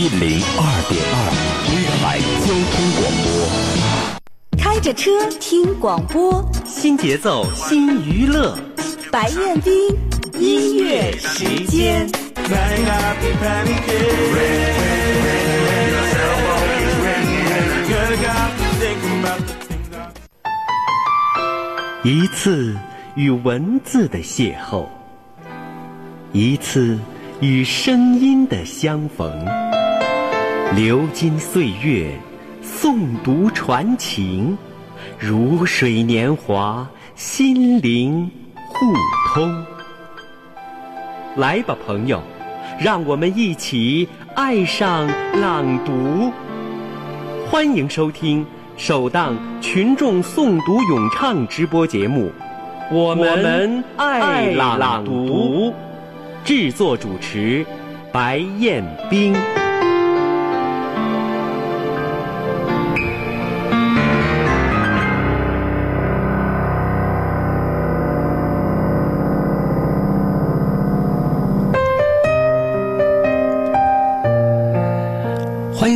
一零二点二，威海交通广播。开着车听广播，新节奏新娱乐，白彦斌音乐时间。一次与文字的邂逅，一次与声音的相逢。流金岁月，诵读传情，如水年华，心灵互通。来吧，朋友，让我们一起爱上朗读。欢迎收听首档群众诵读咏唱直播节目《我们爱朗读》，制作主持白彦冰。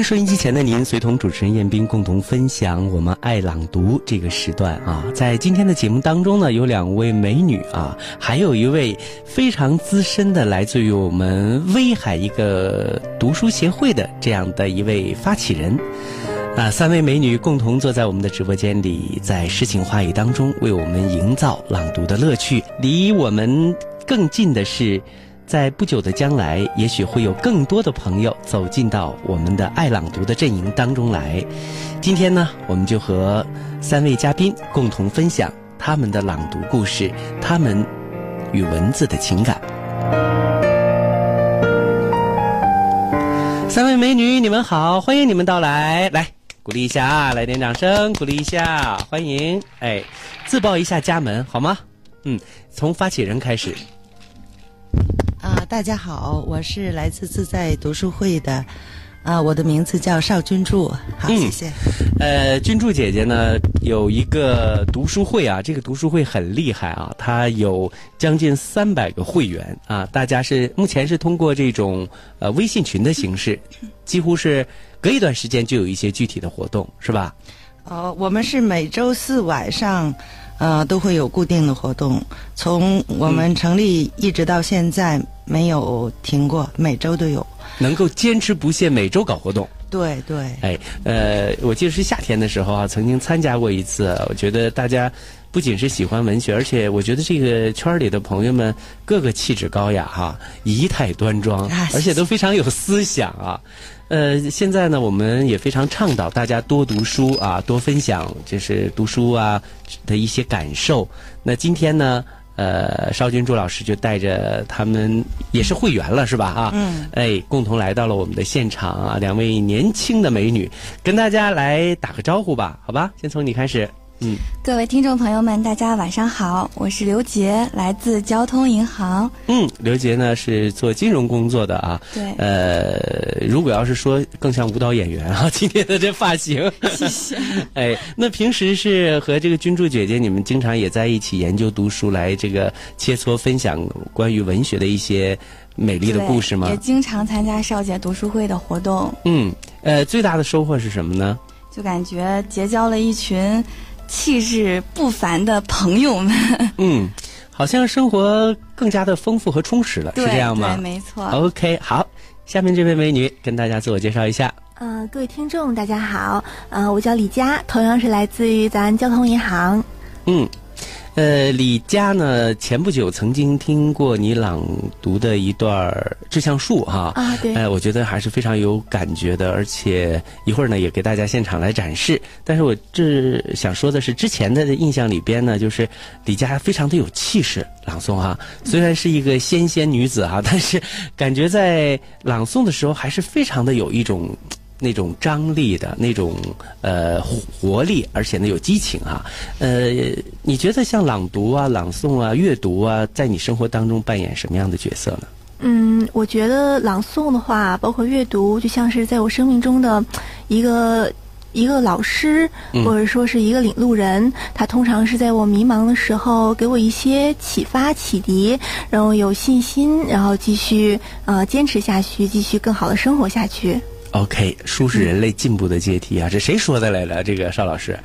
收音机前的您，随同主持人彦斌共同分享我们爱朗读这个时段啊。在今天的节目当中呢，有两位美女啊，还有一位非常资深的，来自于我们威海一个读书协会的这样的一位发起人 啊。三位美女共同坐在我们的直播间里，在诗情画意当中为我们营造朗读的乐趣。离我们更近的是。在不久的将来，也许会有更多的朋友走进到我们的爱朗读的阵营当中来。今天呢，我们就和三位嘉宾共同分享他们的朗读故事，他们与文字的情感。三位美女，你们好，欢迎你们到来，来鼓励一下啊，来点掌声，鼓励一下，欢迎，哎，自报一下家门好吗？嗯，从发起人开始。啊，大家好，我是来自自在读书会的，啊，我的名字叫邵君柱，好，谢谢。呃，君柱姐姐呢有一个读书会啊，这个读书会很厉害啊，它有将近三百个会员啊，大家是目前是通过这种呃微信群的形式，几乎是隔一段时间就有一些具体的活动，是吧？哦，我们是每周四晚上。呃，都会有固定的活动，从我们成立一直到现在没有停过，每周都有。能够坚持不懈，每周搞活动。对对。哎，呃，我记得是夏天的时候啊，曾经参加过一次。我觉得大家不仅是喜欢文学，而且我觉得这个圈里的朋友们个个气质高雅哈，仪态端庄，而且都非常有思想啊。呃，现在呢，我们也非常倡导大家多读书啊，多分享就是读书啊的一些感受。那今天呢，呃，邵军柱老师就带着他们也是会员了，是吧？啊，嗯，哎，共同来到了我们的现场啊，两位年轻的美女，跟大家来打个招呼吧，好吧？先从你开始。嗯，各位听众朋友们，大家晚上好，我是刘杰，来自交通银行。嗯，刘杰呢是做金融工作的啊。对。呃，如果要是说更像舞蹈演员啊，今天的这发型。谢谢。哎，那平时是和这个君柱姐姐，你们经常也在一起研究读书，来这个切磋分享关于文学的一些美丽的故事吗？也经常参加少姐读书会的活动。嗯，呃，最大的收获是什么呢？就感觉结交了一群。气质不凡的朋友们，嗯，好像生活更加的丰富和充实了，是这样吗？对，没错。OK，好，下面这位美女跟大家自我介绍一下。嗯，各位听众，大家好，嗯，我叫李佳，同样是来自于咱交通银行。嗯。呃，李佳呢？前不久曾经听过你朗读的一段《志向树》哈啊，对，哎，我觉得还是非常有感觉的，而且一会儿呢也给大家现场来展示。但是我这想说的是，之前的印象里边呢，就是李佳非常的有气势朗诵哈，虽然是一个纤纤女子哈，但是感觉在朗诵的时候还是非常的有一种。那种张力的那种呃活力，而且呢有激情啊，呃，你觉得像朗读啊、朗诵啊、阅读啊，在你生活当中扮演什么样的角色呢？嗯，我觉得朗诵的话，包括阅读，就像是在我生命中的一个一个老师，或者说是一个领路人。他通常是在我迷茫的时候，给我一些启发、启迪，然后有信心，然后继续呃坚持下去，继续更好的生活下去。OK，书是人类进步的阶梯啊！这谁说的来了？这个邵老师，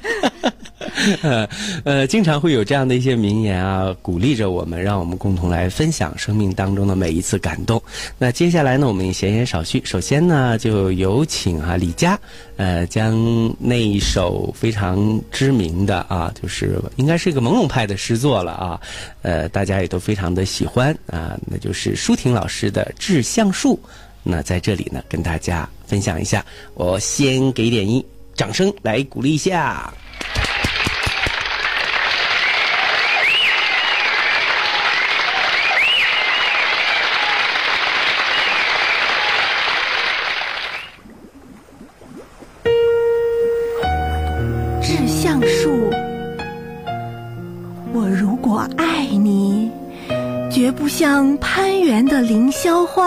呃呃，经常会有这样的一些名言啊，鼓励着我们，让我们共同来分享生命当中的每一次感动。那接下来呢，我们闲言少叙，首先呢，就有请啊李佳，呃，将那一首非常知名的啊，就是应该是一个朦胧派的诗作了啊，呃，大家也都非常的喜欢啊，那就是舒婷老师的《致橡树》。那在这里呢，跟大家分享一下，我先给点音掌声来鼓励一下。致橡树，我如果爱你，绝不像攀援的凌霄花，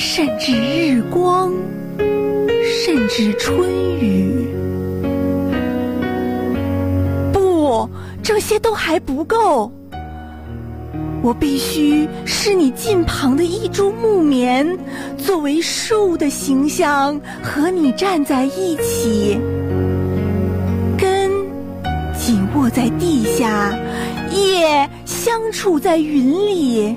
甚至日光，甚至春雨。不，这些都还不够。我必须是你近旁的一株木棉，作为树的形象和你站在一起，根紧握在地下，叶相触在云里。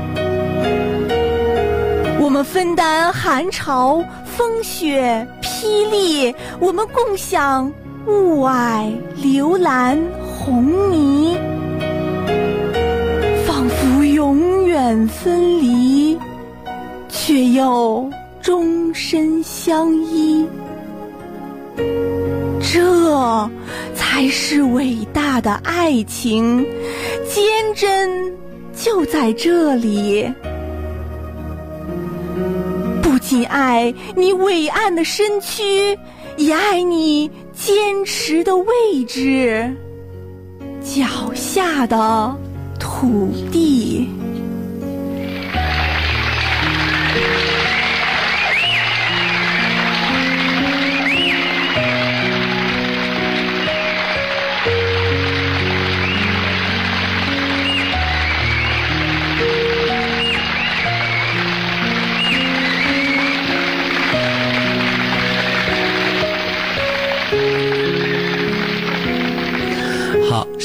分担寒潮、风雪、霹雳，我们共享雾霭、流岚、红霓。仿佛永远分离，却又终身相依。这才是伟大的爱情，坚贞就在这里。仅爱你伟岸的身躯，也爱你坚持的位置，脚下的土地。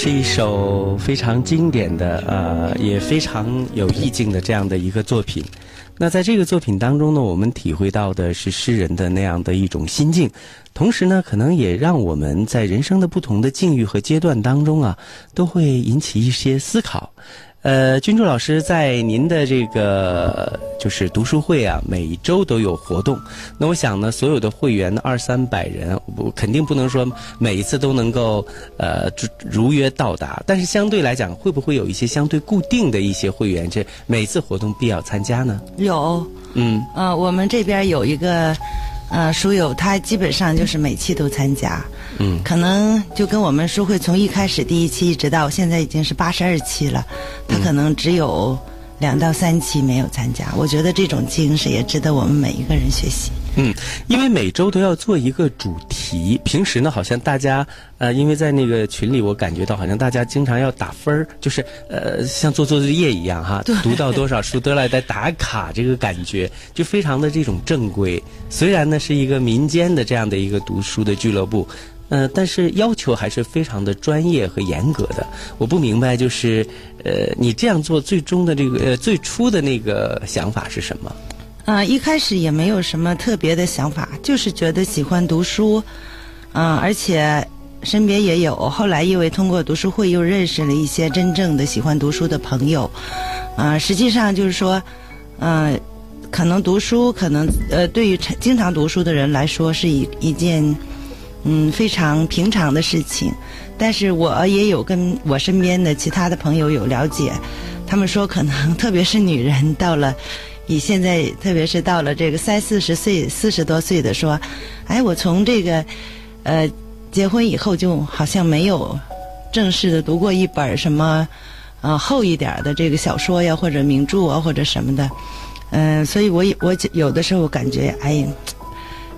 是一首非常经典的，呃，也非常有意境的这样的一个作品。那在这个作品当中呢，我们体会到的是诗人的那样的一种心境，同时呢，可能也让我们在人生的不同的境遇和阶段当中啊，都会引起一些思考。呃，君柱老师在您的这个就是读书会啊，每周都有活动。那我想呢，所有的会员二三百人，我肯定不能说每一次都能够呃如如约到达，但是相对来讲，会不会有一些相对固定的一些会员，这每次活动必要参加呢？有，嗯呃，我们这边有一个呃书友，他基本上就是每期都参加，嗯可能就跟我们书会从一开始第一期一直到现在已经是八十二期了，他可能只有两到三期没有参加。我觉得这种精神也值得我们每一个人学习。嗯，因为每周都要做一个主题。平时呢，好像大家呃，因为在那个群里，我感觉到好像大家经常要打分儿，就是呃，像做作业一样哈，读到多少书都来在打卡，这个感觉就非常的这种正规。虽然呢是一个民间的这样的一个读书的俱乐部。呃，但是要求还是非常的专业和严格的。我不明白，就是呃，你这样做最终的这个呃最初的那个想法是什么？啊、一开始也没有什么特别的想法，就是觉得喜欢读书，嗯、而且身边也有。后来因为通过读书会，又认识了一些真正的喜欢读书的朋友，啊、实际上就是说，嗯、可能读书，可能呃，对于经常读书的人来说，是一一件嗯非常平常的事情。但是我也有跟我身边的其他的朋友有了解，他们说可能特别是女人到了。你现在，特别是到了这个三四十岁、四十多岁的说，哎，我从这个，呃，结婚以后就好像没有正式的读过一本什么，呃，厚一点的这个小说呀，或者名著啊，或者什么的，嗯、所以我也我有的时候感觉，哎，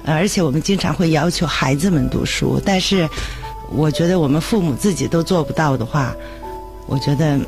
呃而且我们经常会要求孩子们读书，但是我觉得我们父母自己都做不到的话，我觉得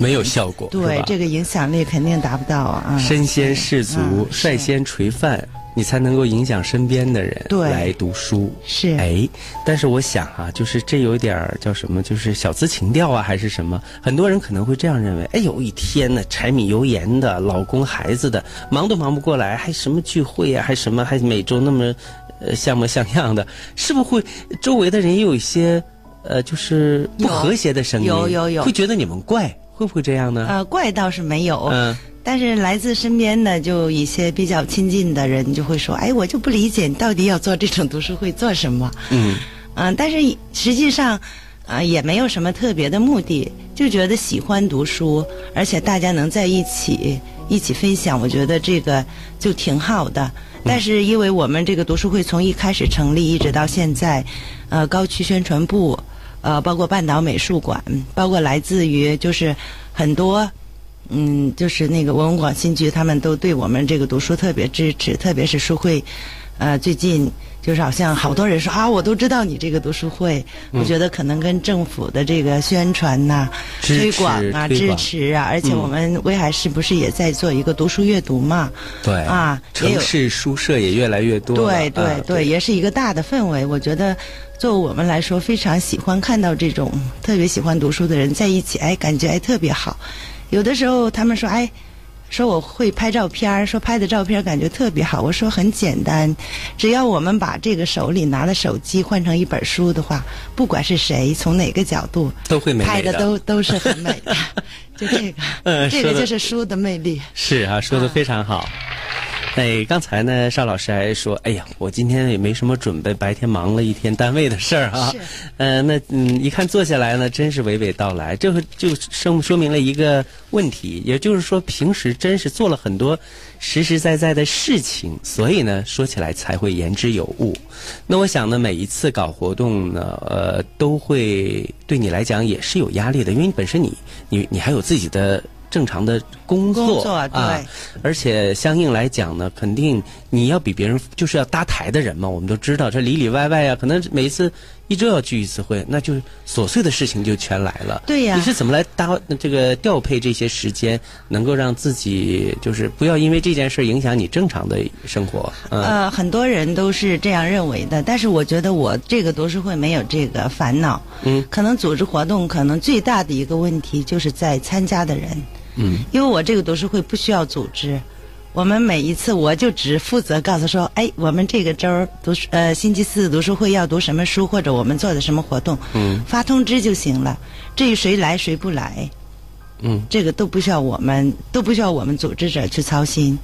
没有效果，对这个影响力肯定达不到啊。身先士卒，率先垂范，你才能够影响身边的人对来读书。是哎，但是我想啊，就是这有点儿叫什么，就是小资情调啊，还是什么？很多人可能会这样认为：哎呦，一天呢，柴米油盐的，老公孩子的，忙都忙不过来，还什么聚会啊，还什么，还每周那么呃像模像样的，是不是会周围的人也有一些呃，就是不和谐的声音？有有有会觉得你们怪，会不会这样呢？呃，怪倒是没有，嗯。但是来自身边的就一些比较亲近的人就会说：“哎，我就不理解你到底要做这种读书会做什么？”嗯嗯、但是实际上，啊、也没有什么特别的目的，就觉得喜欢读书，而且大家能在一起一起分享，我觉得这个就挺好的。但是因为我们这个读书会从一开始成立一直到现在，呃，高区宣传部，呃，包括半岛美术馆，包括来自于就是很多。嗯，就是那个文物广新局，他们都对我们这个读书特别支持，特别是书会，呃，最近就是好像好多人说啊，我都知道你这个读书会，我觉得可能跟政府的这个宣传呐、推广啊、支持啊，而且我们威海市不是也在做一个读书阅读嘛？对啊城市书社也越来越多了。对对啊对，也是一个大的氛围。我觉得，作为我们来说，非常喜欢看到这种特别喜欢读书的人在一起，哎，感觉哎特别好。有的时候他们说，哎，说我会拍照片儿，说拍的照片感觉特别好。我说很简单，只要我们把这个手里拿的手机换成一本书的话，不管是谁从哪个角度都会拍的的都都是很美的。就这个，这个就是书的魅力。是啊，说的非常好。哎，刚才呢，邵老师还说，哎呀，我今天也没什么准备，白天忙了一天单位的事儿啊是。呃，那嗯，一看坐下来呢，真是娓娓道来，这个就说说明了一个问题，也就是说，平时真是做了很多实实在在的事情，所以呢，说起来才会言之有物。那我想呢，每一次搞活动呢，呃，都会对你来讲也是有压力的，因为本身你你你还有自己的正常的工作工作啊对，而且相应来讲呢，肯定你要比别人就是要搭台的人嘛，我们都知道这里里外外呀、可能每一次一周要聚一次会，那就是琐碎的事情就全来了。对呀你是怎么来搭这个调配这些时间，能够让自己就是不要因为这件事影响你正常的生活？嗯，呃，很多人都是这样认为的，但是我觉得我这个读书会没有这个烦恼。嗯，可能组织活动，可能最大的一个问题就是在参加的人。嗯，因为我这个读书会不需要组织，我们每一次我就只负责告诉说，哎，我们这个周读书呃星期四读书会要读什么书，或者我们做的什么活动，嗯，发通知就行了。至于谁来谁不来，嗯，这个都不需要我们都不需要我们组织者去操心。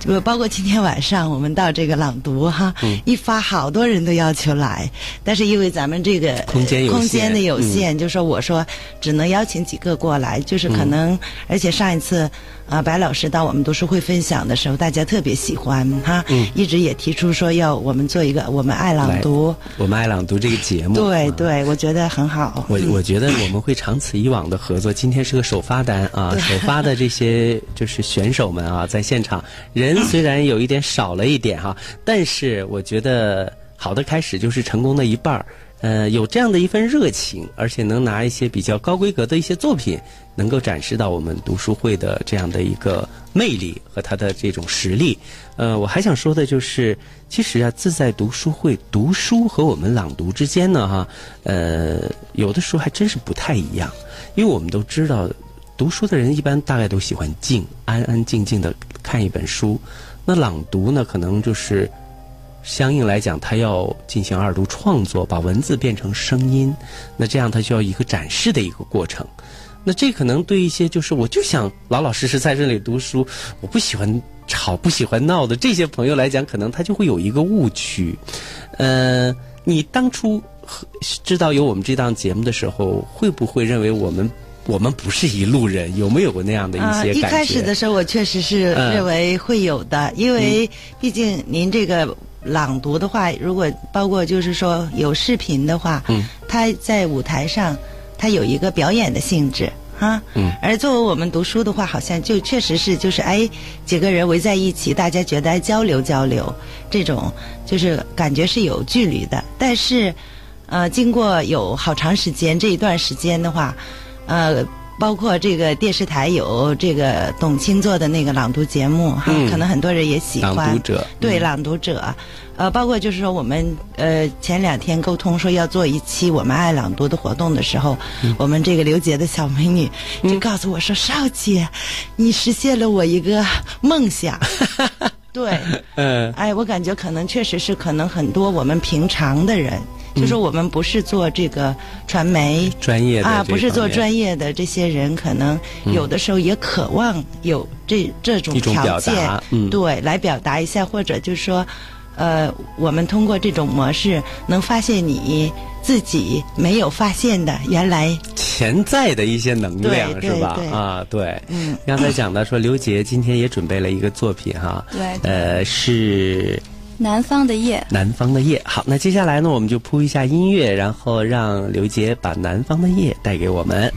就包括今天晚上我们到这个朗读哈，嗯。一发好多人都要求来，但是因为咱们这个空间有限。嗯空间的有限，就说我说只能邀请几个过来，就是可能，而且上一次啊、白老师到我们读书会分享的时候，大家特别喜欢哈，嗯一直也提出说要我们做一个我们爱朗读，我们爱朗读这个节目，对啊对，我觉得很好。我我觉得我们会长此以往的合作。今天是个首发单啊，首发的这些 就是选手们啊，在现场人虽然有一点少了一点哈、但是我觉得好的开始就是成功的一半儿。呃，有这样的一份热情，而且能拿一些比较高规格的一些作品，能够展示到我们读书会的这样的一个魅力和它的这种实力。呃，我还想说的就是，其实啊，自在读书会读书和我们朗读之间呢，哈，呃，有的时候还真是不太一样，因为我们都知道，读书的人一般大概都喜欢静，安安静静的看一本书。那朗读呢，可能就是相应来讲，他要进行二度创作，把文字变成声音。那这样他需要一个展示的一个过程。那这可能对一些就是我就想老老实实在这里读书，我不喜欢吵、不喜欢闹的这些朋友来讲，可能他就会有一个误区。呃，你当初知道有我们这档节目的时候，会不会认为我们我们不是一路人？有没有过那样的一些感觉？一开始的时候，我确实是认为会有的，因为毕竟您这个朗读的话，如果包括就是说有视频的话，嗯，他在舞台上。它有一个表演的性质，哈，嗯，而作为我们读书的话，好像就确实是就是哎，几个人围在一起，大家觉得交流交流，这种就是感觉是有距离的。但是，呃，经过有好长时间这一段时间的话，呃。包括这个电视台有这个董卿做的那个朗读节目哈，可能很多人也喜欢。朗读者对朗读者，呃，包括就是说我们呃前两天沟通说要做一期我们爱朗读的活动的时候，我们这个刘杰的小美女就告诉我说：“少姐，你实现了我一个梦想。”对，嗯，哎，我感觉可能确实是可能很多我们平常的人。就说我们不是做这个传媒专业的啊，不是做专业的这些人，可能有的时候也渴望有这这种条件，对，来表达一下，或者就是说，呃，我们通过这种模式能发现你自己没有发现的原来潜在的一些能量，是吧？啊，对。嗯，刚才讲到说刘杰今天也准备了一个作品哈，对，呃是。南方的夜，南方的夜。好，那接下来呢，我们就铺一下音乐，然后让刘杰把南方的夜带给我们。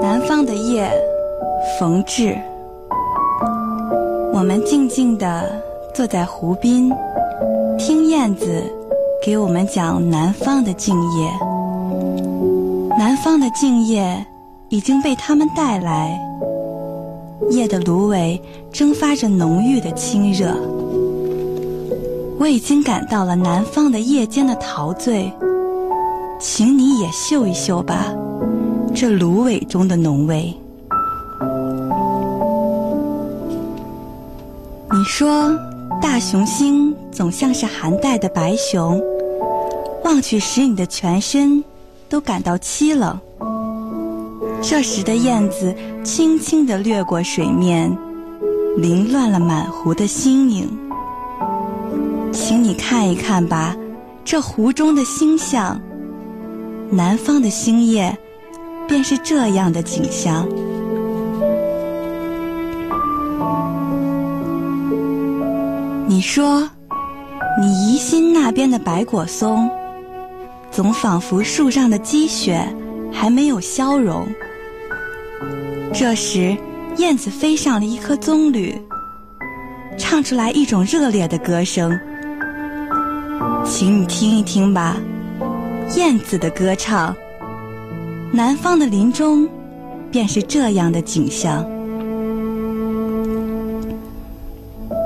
南方的夜，冯至。我们静静的坐在湖边，听燕子。给我们讲南方的静夜，南方的静夜已经被他们带来。夜的芦苇蒸发着浓郁的清热，我已经感到了南方的夜间的陶醉，请你也嗅一嗅吧，这芦苇中的浓味。你说，大雄星总像是寒带的白熊。望去使，你的全身都感到凄冷。这时的燕子轻轻地掠过水面，凌乱了满湖的星影。请你看一看吧，这湖中的星象。南方的星夜，便是这样的景象。你说，你疑心那边的白果松。总仿佛树上的积雪还没有消融。这时，燕子飞上了一棵棕榈，唱出来一种热烈的歌声。请你听一听吧，燕子的歌唱。南方的林中，便是这样的景象。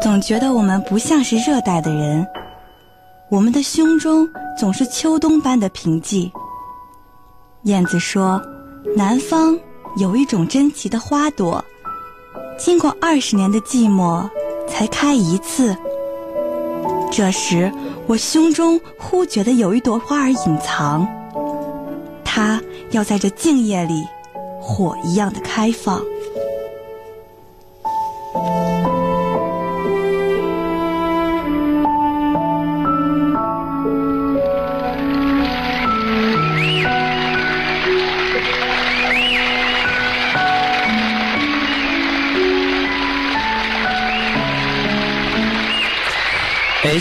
总觉得我们不像是热带的人，我们的胸中。总是秋冬般的平静。燕子说：“南方有一种珍奇的花朵，经过二十年的寂寞才开一次。这时，我胸中忽觉得有一朵花儿隐藏，它要在这静夜里，火一样的开放。”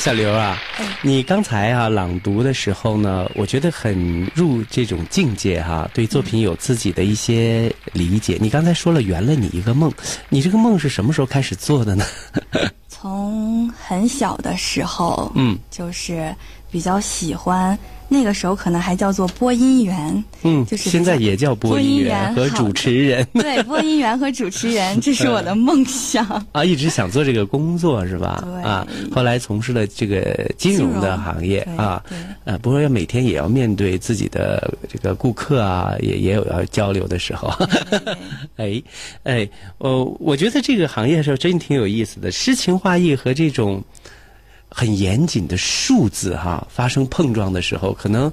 小刘啊，你刚才啊朗读的时候呢，我觉得很入这种境界哈，对作品有自己的一些理解。你刚才说了圆了你一个梦，你这个梦是什么时候开始做的呢？从很小的时候，嗯，就是比较喜欢那个时候可能还叫做播音员。嗯，就是现在也叫播音员和主持人。对，播音员和主持人，这是我的梦想啊！一直想做这个工作是吧？对啊，后来从事了这个金融的行业啊，呃，不过要每天也要面对自己的这个顾客啊，也也有要交流的时候。哎 哎，我我觉得这个行业是真挺有意思的，诗情画意和这种很严谨的数字哈发生碰撞的时候，可能。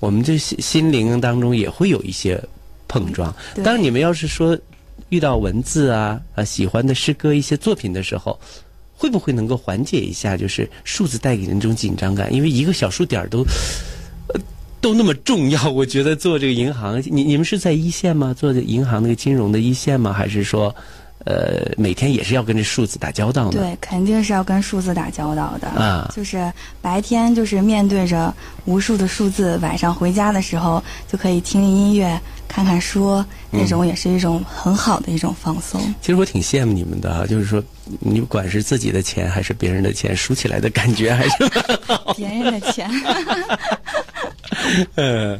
我们这心心灵当中也会有一些碰撞。当你们要是说遇到文字啊啊喜欢的诗歌一些作品的时候，会不会能够缓解一下就是数字带给人这种紧张感？因为一个小数点都都那么重要。我觉得做这个银行，你你们是在一线吗？做银行那个金融的一线吗？还是说？呃，每天也是要跟这数字打交道的。对，肯定是要跟数字打交道的。啊，就是白天就是面对着无数的数字，晚上回家的时候就可以听听音乐、看看书，那种也是一种很好的一种放松。其实我挺羡慕你们的，就是说，你不管是自己的钱还是别人的钱，数起来的感觉还是 别人的钱。嗯，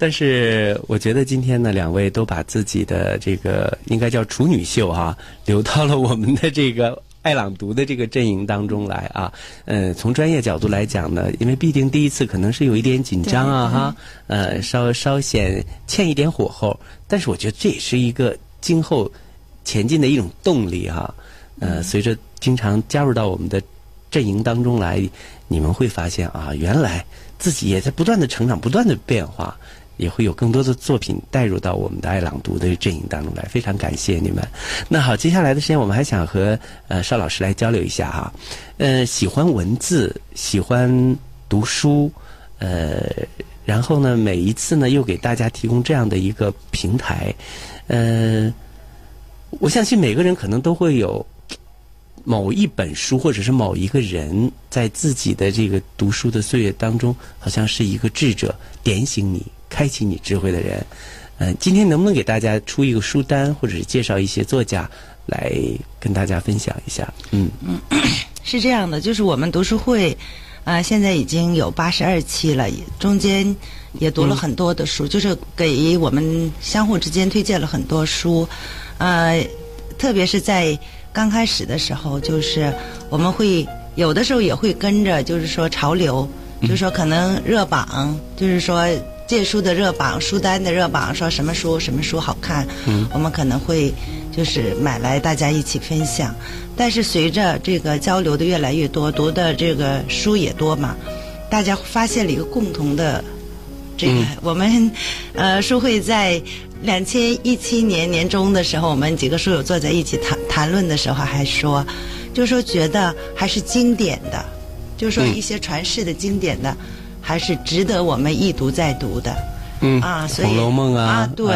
但是我觉得今天呢，两位都把自己的这个应该叫处女秀哈，留到了我们的这个爱朗读的这个阵营当中来啊。嗯，从专业角度来讲呢，因为毕竟第一次可能是有一点紧张啊哈，呃，稍稍显欠一点火候，但是我觉得这也是一个今后前进的一种动力哈。呃，随着经常加入到我们的阵营当中来，你们会发现啊，原来。自己也在不断的成长，不断的变化，也会有更多的作品带入到我们的爱朗读的阵营当中来。非常感谢你们。那好，接下来的时间我们还想和呃邵老师来交流一下哈。呃，喜欢文字，喜欢读书，呃，然后呢，每一次呢又给大家提供这样的一个平台，呃，我相信每个人可能都会有。某一本书，或者是某一个人，在自己的这个读书的岁月当中，好像是一个智者，点醒你、开启你智慧的人。嗯，今天能不能给大家出一个书单，或者是介绍一些作家来跟大家分享一下？嗯嗯，是这样的，就是我们读书会啊，现在已经有八十二期了，中间也读了很多的书，就是给我们相互之间推荐了很多书，呃，特别是在。刚开始的时候，就是我们会有的时候也会跟着，就是说潮流，就是说可能热榜，就是说借书的热榜、书单的热榜，说什么书什么书好看，嗯我们可能会就是买来大家一起分享。但是随着这个交流的越来越多，读的这个书也多嘛，大家发现了一个共同的这个，我们 呃书会在。两千一七年年中的时候，我们几个书友坐在一起谈谈论的时候，还说，就说觉得还是经典的，就说一些传世的经典的，还是值得我们一读再读的。嗯啊，《所以红楼梦》啊，对，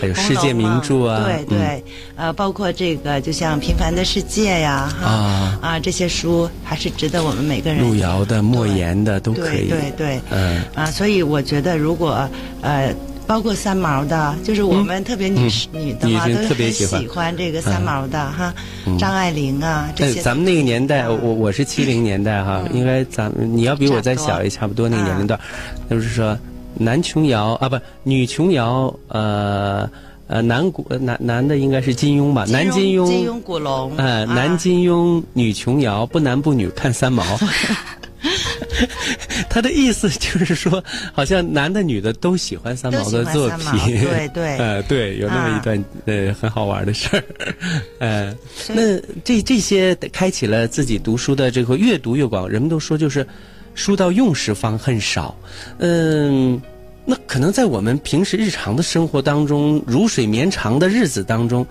还有世界名著啊，对对，呃，包括这个，就像《平凡的世界》呀，啊啊，这些书还是值得我们每个人。路遥的、莫言的都可以。对对，嗯啊，所以我觉得，如果呃。包括三毛的，就是我们特别女士女的嘛，都特别喜欢。这个三毛的哈，张爱玲啊这些。咱们那个年代，我我是七零年代哈，应该咱你要比我再小也差不多那个年龄段，就是说男琼瑶啊，不女琼瑶，呃呃男古男男的应该是金庸吧，男金庸，金庸古龙，呃男金庸，女琼瑶，不男不女看三毛。他的意思就是说，好像男的女的都喜欢三毛的作品，对对，呃，对，有那么一段呃很好玩的事儿，呃，那这这些开启了自己读书的这个越读越广。人们都说，就是书到用时方恨少，嗯，那可能在我们平时日常的生活当中，如水绵长的日子当中。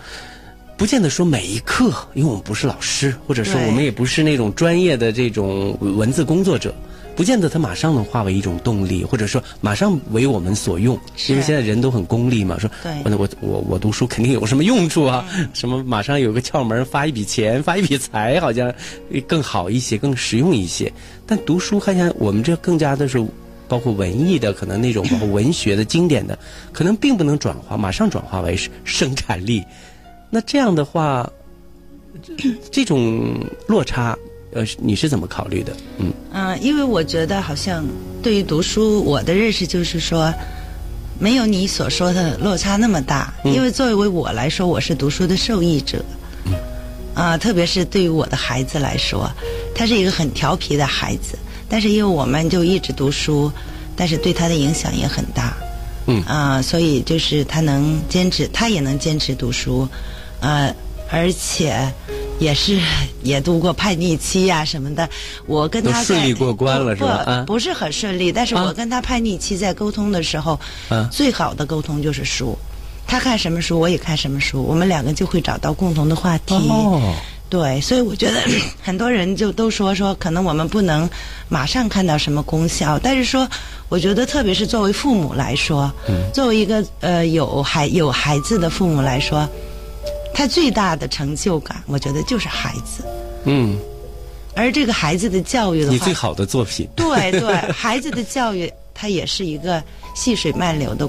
不见得说每一刻，因为我们不是老师，或者说我们也不是那种专业的这种文字工作者，不见得它马上能化为一种动力，或者说马上为我们所用。因为现在人都很功利嘛，说我我我我读书肯定有什么用处啊？什么马上有个窍门，发一笔钱，发一笔财，好像更好一些，更实用一些。但读书，看见我们这更加的是包括文艺的，可能那种包括文学的经典的，可能并不能转化，马上转化为生产力。那这样的话，这种落差，呃，你是怎么考虑的？嗯嗯，因为我觉得好像对于读书，我的认识就是说，没有你所说的落差那么大。因为作为我来说，我是读书的受益者。嗯啊，特别是对于我的孩子来说，他是一个很调皮的孩子，但是因为我们就一直读书，但是对他的影响也很大。嗯啊，所以就是他能坚持，他也能坚持读书，呃，而且也是也度过叛逆期呀、什么的。我跟他都顺利过关了是吧啊不是很顺利，但是啊我跟他叛逆期在沟通的时候，啊最好的沟通就是书。他看什么书，我也看什么书，我们两个就会找到共同的话题。哦，对，所以我觉得 很多人就都说说，可能我们不能马上看到什么功效，但是说，我觉得特别是作为父母来说，作为一个呃有孩有孩子的父母来说，他最大的成就感，我觉得就是孩子，嗯，而这个孩子的教育的话，你最好的作品。对对，孩子的教育，它也是一个细水慢流的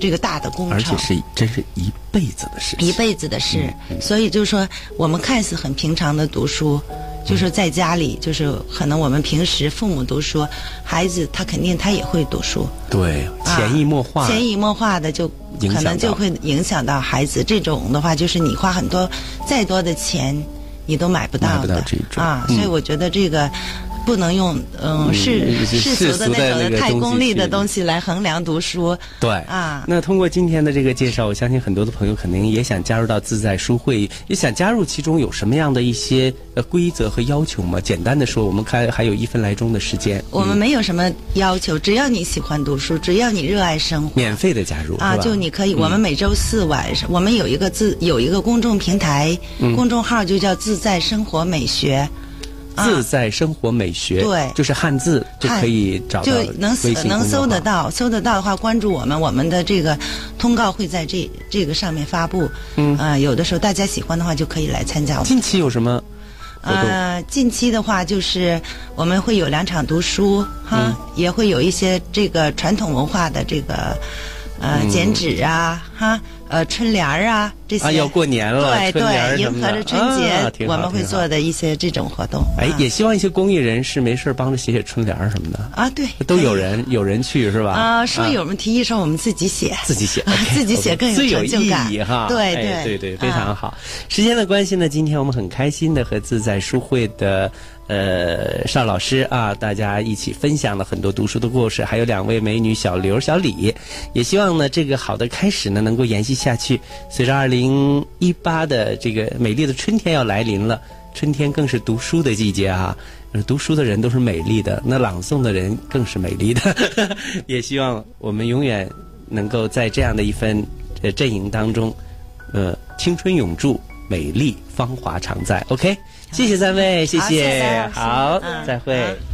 这个大的工程，而且是真是一辈子的事情。一辈子的事。所以就是说，我们看似很平常的读书，就是在家里，就是可能我们平时父母都说，孩子他肯定他也会读书，对，啊潜移默化。潜移默化的就可能就会影响到孩子。这种的话，就是你花很多再多的钱，你都买不到的买不到这种啊。嗯所以我觉得这个。不能用嗯世嗯世世俗的那种太功利的东西来衡量读书。对啊那通过今天的这个介绍，我相信很多的朋友肯定也想加入到自在书会，也想加入其中有什么样的一些呃规则和要求吗？简单的说，我们看还有一分来钟的时间，我们没有什么要求，只要你喜欢读书，只要你热爱生活，免费的加入啊，就你可以。我们每周四晚上，我们有一个自有一个公众平台，嗯公众号就叫“自在生活美学”。啊自在生活美学，对就是汉字就可以找到就能微信能搜得。到，搜得到的话，关注我们，我们的这个通告会在这这个上面发布。嗯啊、有的时候大家喜欢的话，就可以来参加我们。近期有什么？呃，近期的话就是我们会有两场读书哈，嗯也会有一些这个传统文化的这个呃嗯剪纸啊哈，呃春联儿啊这些。啊要过年了对对，迎合着春节，啊我们会做的一些这种活动。哎啊，也希望一些公益人士没事儿帮着写写春联儿什么的，啊对，都有人有人去是吧？啊，书友们提议说我们自己写，自己写 自己写更最有意成就感义哈。对哎对对对，非常啊好。时间的关系呢，今天我们很开心的和自在书会的呃邵老师啊，大家一起分享了很多读书的故事，还有两位美女小刘、小李。也希望呢，这个好的开始呢，能够延续下去。随着二零一八的这个美丽的春天要来临了。春天更是读书的季节啊！读书的人都是美丽的，那朗诵的人更是美丽的。也希望我们永远能够在这样的一份呃阵营当中，呃，青春永驻，美丽芳华常在。OK，谢谢三位，谢谢。好，嗯。再会。好